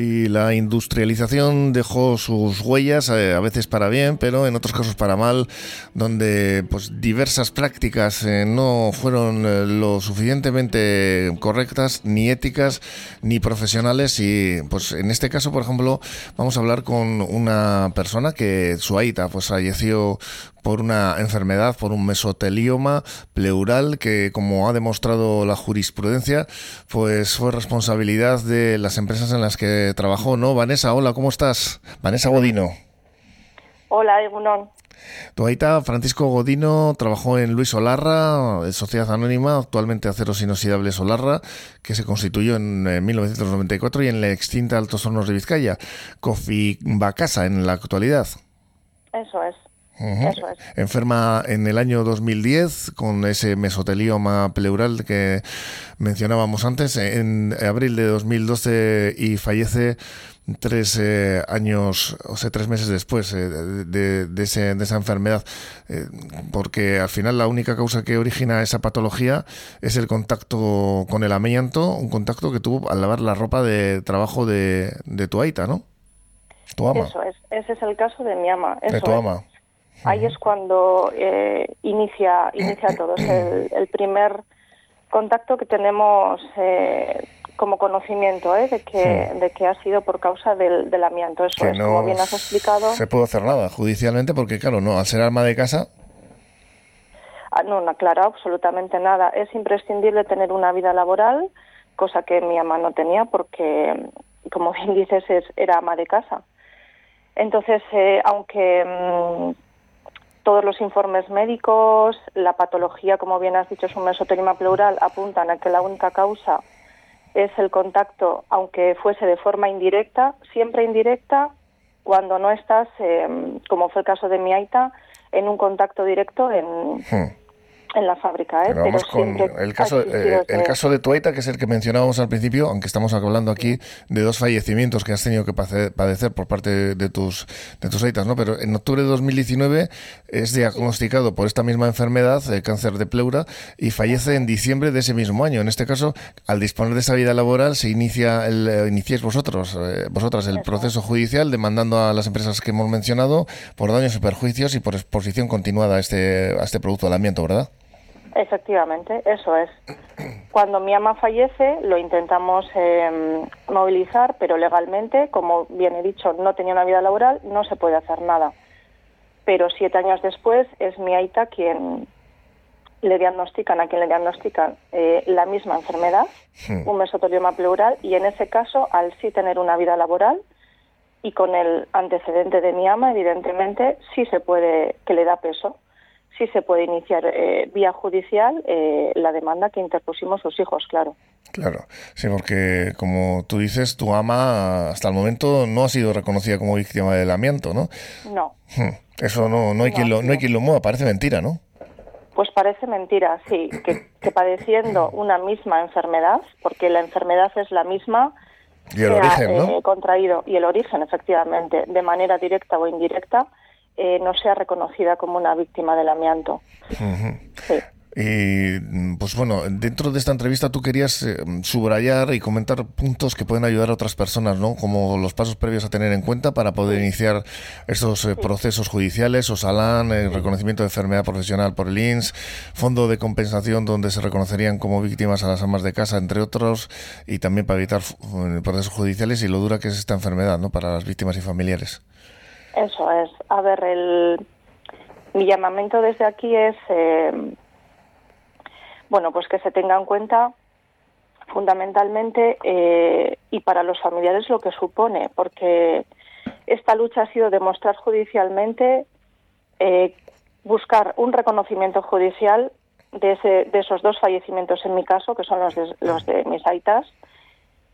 Y la industrialización dejó sus huellas, eh, a veces para bien, pero en otros casos para mal, donde pues diversas prácticas eh, no fueron eh, lo suficientemente correctas, ni éticas, ni profesionales. Y pues en este caso, por ejemplo, vamos a hablar con una persona que su aita pues falleció por una enfermedad, por un mesotelioma pleural que, como ha demostrado la jurisprudencia, pues fue responsabilidad de las empresas en las que trabajó, ¿no? Vanessa, hola, ¿cómo estás? Vanessa Godino. Hola, Egunon. Tu aita, Francisco Godino, trabajó en Luis Olarra, Sociedad Anónima, actualmente Aceros Inoxidables Olarra, que se constituyó en 1994 y en la extinta Altos Hornos de Vizcaya, Cofi Bacasa en la actualidad. Eso es. Eso es. Enferma en el año 2010 con ese mesotelioma pleural que mencionábamos antes, en abril de 2012 y fallece tres eh, años, o sea, tres meses después eh, de, de, ese, de, esa enfermedad, eh, porque al final la única causa que origina esa patología es el contacto con el amianto, un contacto que tuvo al lavar la ropa de trabajo de, de tu aita, ¿no? Tu ama. Eso es, ese es el caso de mi ama. Eso de tu ama. Ahí es cuando eh, inicia, inicia todo. Es el, el, primer contacto que tenemos eh, como conocimiento ¿eh? de, que, sí. de que ha sido por causa del, del amianto. Eso que es, no como bien has explicado. se puede hacer nada judicialmente porque, claro, no al ser arma de casa. Ah, no, no, claro, absolutamente nada. Es imprescindible tener una vida laboral, cosa que mi ama no tenía porque, como bien dices, es, era ama de casa. Entonces, eh, aunque mmm, todos los informes médicos, la patología, como bien has dicho, es un mesotelioma pleural, apuntan a que la única causa es el contacto, aunque fuese de forma indirecta, siempre indirecta, cuando no estás, eh, como fue el caso de mi aita, en un contacto directo en, Hmm. En la fábrica. ¿eh? Pero vamos Pero con el caso, eh, el caso de tu aita, que es el que mencionábamos al principio, aunque estamos hablando aquí de dos fallecimientos que has tenido que padecer por parte de tus de tus aitas, ¿no? Pero en octubre de 2019 es diagnosticado por esta misma enfermedad, eh, cáncer de pleura, y fallece en diciembre de ese mismo año. En este caso, al disponer de esa vida laboral, se inicia el, eh, iniciáis vosotros, eh, vosotras el Eso. proceso judicial demandando a las empresas que hemos mencionado por daños y perjuicios y por exposición continuada a este a este producto del amianto, ¿verdad? Efectivamente, eso es. Cuando mi ama fallece, lo intentamos eh, movilizar, pero legalmente, como bien he dicho, no tenía una vida laboral, no se puede hacer nada. Pero siete años después es mi aita quien le diagnostican, a quien le diagnostican eh, la misma enfermedad, Hmm. un mesotelioma pleural, y en ese caso, al sí tener una vida laboral y con el antecedente de mi ama, evidentemente, sí se puede, que le da peso, sí se puede iniciar eh, vía judicial eh, la demanda que interpusimos sus hijos, claro. Claro, sí, porque como tú dices, tu ama hasta el momento no ha sido reconocida como víctima del amianto, ¿no? No, Hmm. Eso no, no hay No, quien lo, no hay quien lo mueva, parece mentira, ¿no? pues parece mentira, sí, que, que padeciendo una misma enfermedad, porque la enfermedad es la misma, Y el origen, ¿no? eh, contraído y el origen, efectivamente, de manera directa o indirecta, eh, no sea reconocida como una víctima del amianto. Sí. Y mm, pues bueno, dentro de esta entrevista tú querías eh, subrayar y comentar puntos que pueden ayudar a otras personas, ¿no? Como los pasos previos a tener en cuenta para poder iniciar estos eh, procesos judiciales, OSALAN, el reconocimiento de enfermedad profesional por el INS, fondo de compensación donde se reconocerían como víctimas a las amas de casa, entre otros, y también para evitar eh, procesos judiciales y lo dura que es esta enfermedad, ¿no? Para las víctimas y familiares. Eso es. A ver, el, mi llamamiento desde aquí es, eh, bueno, pues que se tenga en cuenta fundamentalmente eh, y para los familiares lo que supone, porque esta lucha ha sido demostrar judicialmente, eh, buscar un reconocimiento judicial de, ese, de esos dos fallecimientos en mi caso, que son los de, los de mis aitas,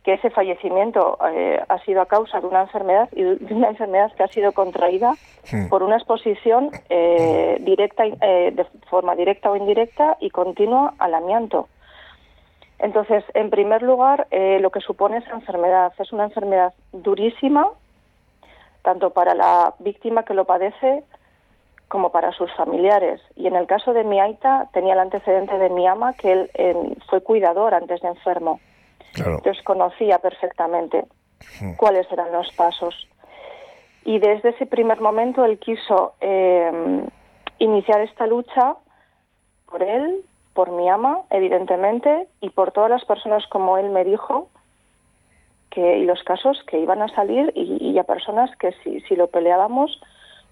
que ese fallecimiento eh, ha sido a causa de una enfermedad y de una enfermedad que ha sido contraída Hmm. por una exposición eh, directa, eh, de forma directa o indirecta y continua al amianto. Entonces, en primer lugar, eh, lo que supone esa enfermedad es una enfermedad durísima, tanto para la víctima que lo padece como para sus familiares. Y en el caso de mi aita, tenía el antecedente de mi ama, que él fue cuidador antes de enfermo. Claro. Entonces conocía perfectamente cuáles eran los pasos. Y desde ese primer momento él quiso eh, iniciar esta lucha por él, por mi ama, evidentemente, y por todas las personas como él me dijo, que, y los casos que iban a salir, y, a personas que si, si lo peleábamos,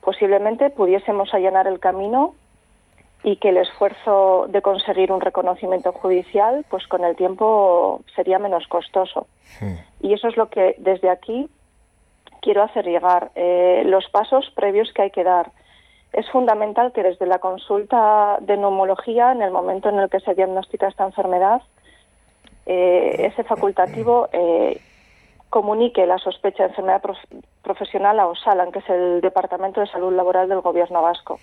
posiblemente pudiésemos allanar el camino y que el esfuerzo de conseguir un reconocimiento judicial, pues con el tiempo sería menos costoso. Y eso es lo que desde aquí quiero hacer llegar. Eh, los pasos previos que hay que dar. Es fundamental que desde la consulta de neumología, en el momento en el que se diagnostica esta enfermedad, eh, ese facultativo eh, comunique la sospecha de enfermedad profesional a OSALAN, que es el Departamento de Salud Laboral del Gobierno Vasco.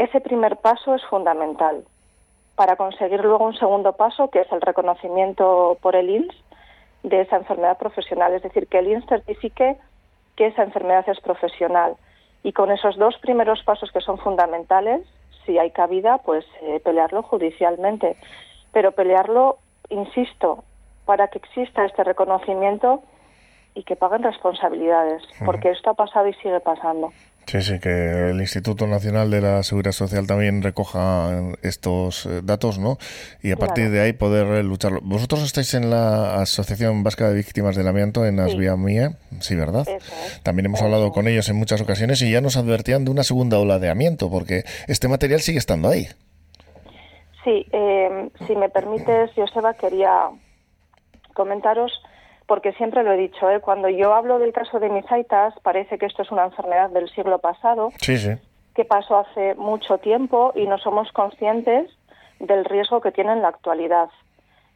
Ese primer paso es fundamental para conseguir luego un segundo paso, que es el reconocimiento por el INS de esa enfermedad profesional, es decir, que el INS certifique que esa enfermedad es profesional. Y con esos dos primeros pasos que son fundamentales, si hay cabida, pues eh, pelearlo judicialmente. Pero pelearlo, insisto, para que exista este reconocimiento y que paguen responsabilidades, porque esto ha pasado y sigue pasando. Sí, sí, que el Instituto Nacional de la Seguridad Social también recoja estos eh, datos, ¿no? Y a partir de ahí poder lucharlo. Vosotros estáis en la Asociación Vasca de Víctimas del Amianto en Asvia Mía, sí, ¿verdad? También hemos hablado con ellos en muchas ocasiones y ya nos advertían de una segunda ola de amianto, porque este material sigue estando ahí. Sí, eh, si me permites, Joseba, quería comentaros porque siempre lo he dicho, ¿eh? cuando yo hablo del caso de misaitas, parece que esto es una enfermedad del siglo pasado, que pasó hace mucho tiempo y no somos conscientes del riesgo que tiene en la actualidad.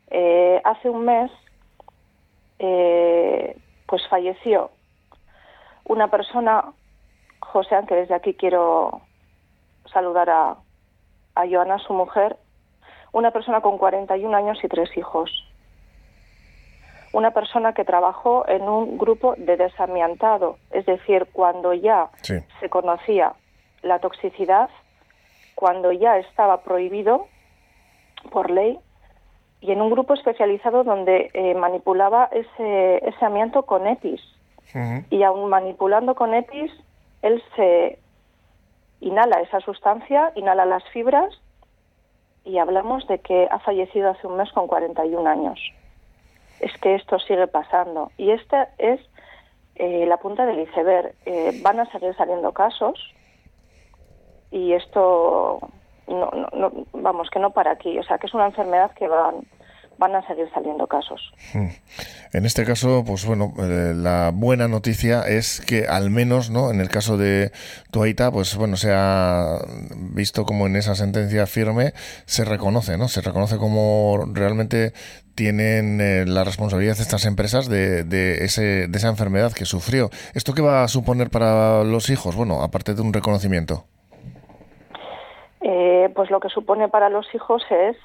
Eh, hace un mes, eh, pues falleció una persona, José, que desde aquí quiero saludar a, a Joana, su mujer, una persona con 41 años y tres hijos una persona que trabajó en un grupo de desamiantado, es decir, cuando ya se conocía la toxicidad, cuando ya estaba prohibido por ley y en un grupo especializado donde eh, manipulaba ese, ese amianto con EPIs. Y aún manipulando con EPIs, él se inhala esa sustancia, inhala las fibras y hablamos de que ha fallecido hace un mes con 41 años es que esto sigue pasando. Y esta es eh, la punta del iceberg. Eh, van a seguir saliendo casos y esto, no, no, vamos, que no para aquí. O sea, que es una enfermedad que van, van a seguir saliendo casos. Hmm. En este caso, pues bueno, eh, la buena noticia es que al menos, ¿no? En el caso de Tuaita, pues bueno, se ha visto como en esa sentencia firme se reconoce, ¿no? Se reconoce como realmente tienen eh, la responsabilidad de estas empresas de, de, ese, de esa enfermedad que sufrió. ¿Esto qué va a suponer para los hijos? Bueno, aparte de un reconocimiento. Eh, pues lo que supone para los hijos es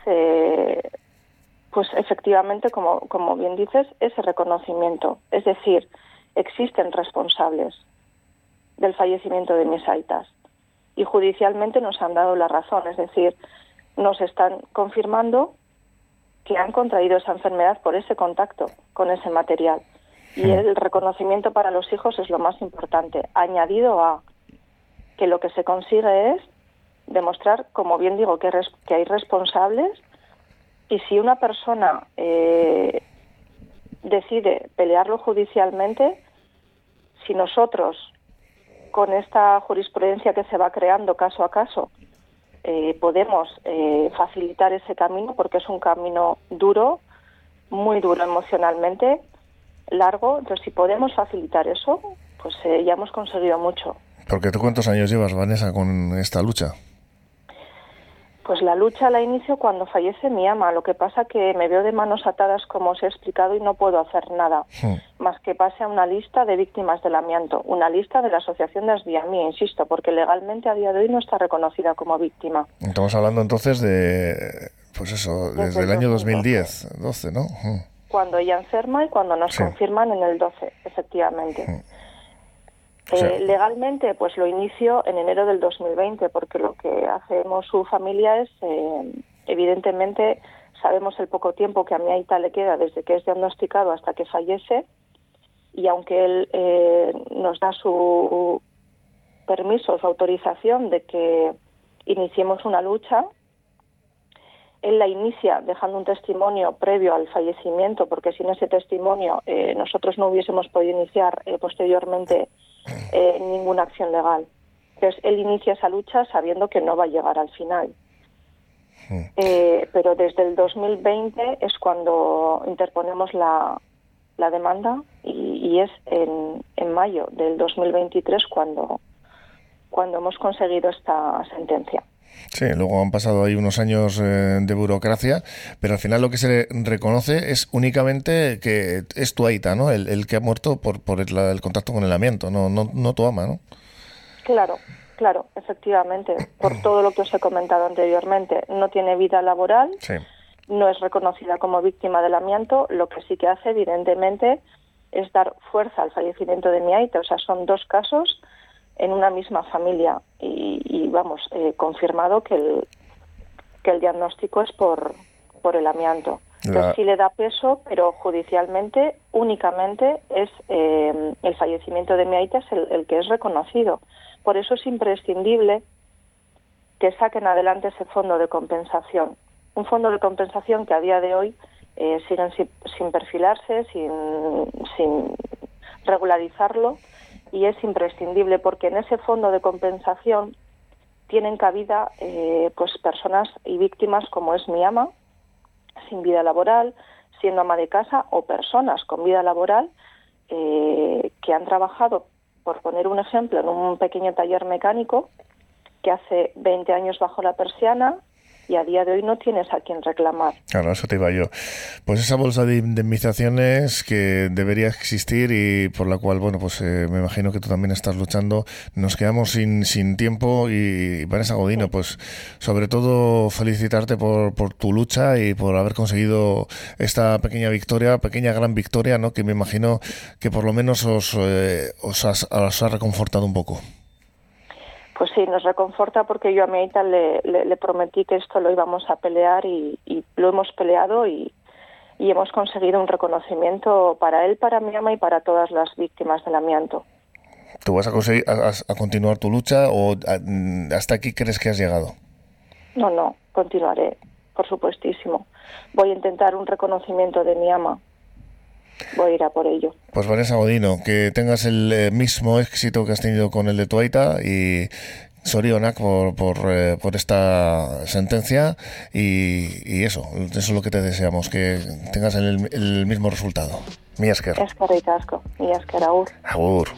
pues efectivamente, como, como bien dices, ese reconocimiento. Es decir, existen responsables del fallecimiento de mis aitas y judicialmente nos han dado la razón, es decir, nos están confirmando que han contraído esa enfermedad por ese contacto con ese material. Y el reconocimiento para los hijos es lo más importante, añadido a que lo que se consigue es demostrar, como bien digo, que, que hay responsables y si una persona eh, decide pelearlo judicialmente, si nosotros, con esta jurisprudencia que se va creando caso a caso, eh, podemos eh, facilitar ese camino, porque es un camino duro, muy duro emocionalmente, largo, entonces si podemos facilitar eso, pues ya hemos conseguido mucho. Porque tú cuántos años llevas, Vanessa, con esta lucha? Pues la lucha la inicio cuando fallece mi ama. Lo que pasa que me veo de manos atadas, como os he explicado, y no puedo hacer nada hmm. más que pase a una lista de víctimas del amianto, una lista de la Asociación de Asviamí, insisto, porque legalmente a día de hoy no está reconocida como víctima. Estamos hablando entonces de, pues eso, desde, el año 2010, 12, ¿no? Hmm. Cuando ella enferma y cuando nos confirman en el 12, efectivamente. Eh, legalmente, pues lo inicio en enero del 2020, porque lo que hacemos su familia es, eh, evidentemente, sabemos el poco tiempo que a mi Aita le queda desde que es diagnosticado hasta que fallece, y aunque él eh, nos da su permiso, su autorización de que iniciemos una lucha, él la inicia dejando un testimonio previo al fallecimiento, porque sin ese testimonio eh, nosotros no hubiésemos podido iniciar eh, posteriormente eh, ninguna acción legal. Entonces, él inicia esa lucha sabiendo que no va a llegar al final. Hmm. pero desde el 2020 es cuando interponemos la, la demanda y, es en, en, mayo del 2023 cuando, cuando hemos conseguido esta sentencia. Sí, luego han pasado ahí unos años eh, de burocracia, pero al final lo que se reconoce es únicamente que es tu aita, ¿no? El, que ha muerto por, por el, contacto con el amianto, no, no, no tu ama, ¿no? Claro, claro, efectivamente, por todo lo que os he comentado anteriormente. No tiene vida laboral, no es reconocida como víctima del amianto, lo que sí que hace, evidentemente, es dar fuerza al fallecimiento de mi aita. O sea, son dos casos en una misma familia y, vamos, eh, confirmado que el, que el diagnóstico es por, por el amianto. Entonces sí le da peso, pero judicialmente únicamente es eh, el fallecimiento de mi aita es el, que es reconocido. Por eso es imprescindible que saquen adelante ese fondo de compensación. Un fondo de compensación que a día de hoy eh, siguen sin, sin, perfilarse, sin, sin regularizarlo y es imprescindible porque en ese fondo de compensación tienen cabida eh, pues personas y víctimas como es mi ama sin vida laboral siendo ama de casa o personas con vida laboral eh, que han trabajado por poner un ejemplo en un pequeño taller mecánico que hace 20 años bajo la persiana y a día de hoy no tienes a quien reclamar. Claro, eso te iba yo. Pues esa bolsa de indemnizaciones que debería existir y por la cual, bueno, pues eh, me imagino que tú también estás luchando. Nos quedamos sin, sin tiempo y, Vanessa Godino, pues sobre todo felicitarte por, por tu lucha y por haber conseguido esta pequeña victoria, pequeña gran victoria, ¿no? Que me imagino que por lo menos os, eh, os, os ha reconfortado un poco. Pues sí, nos reconforta porque yo a mi le, le, prometí que esto lo íbamos a pelear y, lo hemos peleado y, hemos conseguido un reconocimiento para él, para mi ama y para todas las víctimas del amianto. ¿Tú vas a, conseguir, a, continuar tu lucha o hasta aquí crees que has llegado? No, no, continuaré, por supuestísimo. Voy a intentar un reconocimiento de mi ama voy a ir a por ello. Pues Vanessa Godino, que tengas el eh, mismo éxito que has tenido con el de Tuaita y Sorionak por, por, eh, por esta sentencia y, eso, eso es lo que te deseamos, que tengas el, el mismo resultado. Mi esker. Eskerrik asko, mi esker, agur. Agur.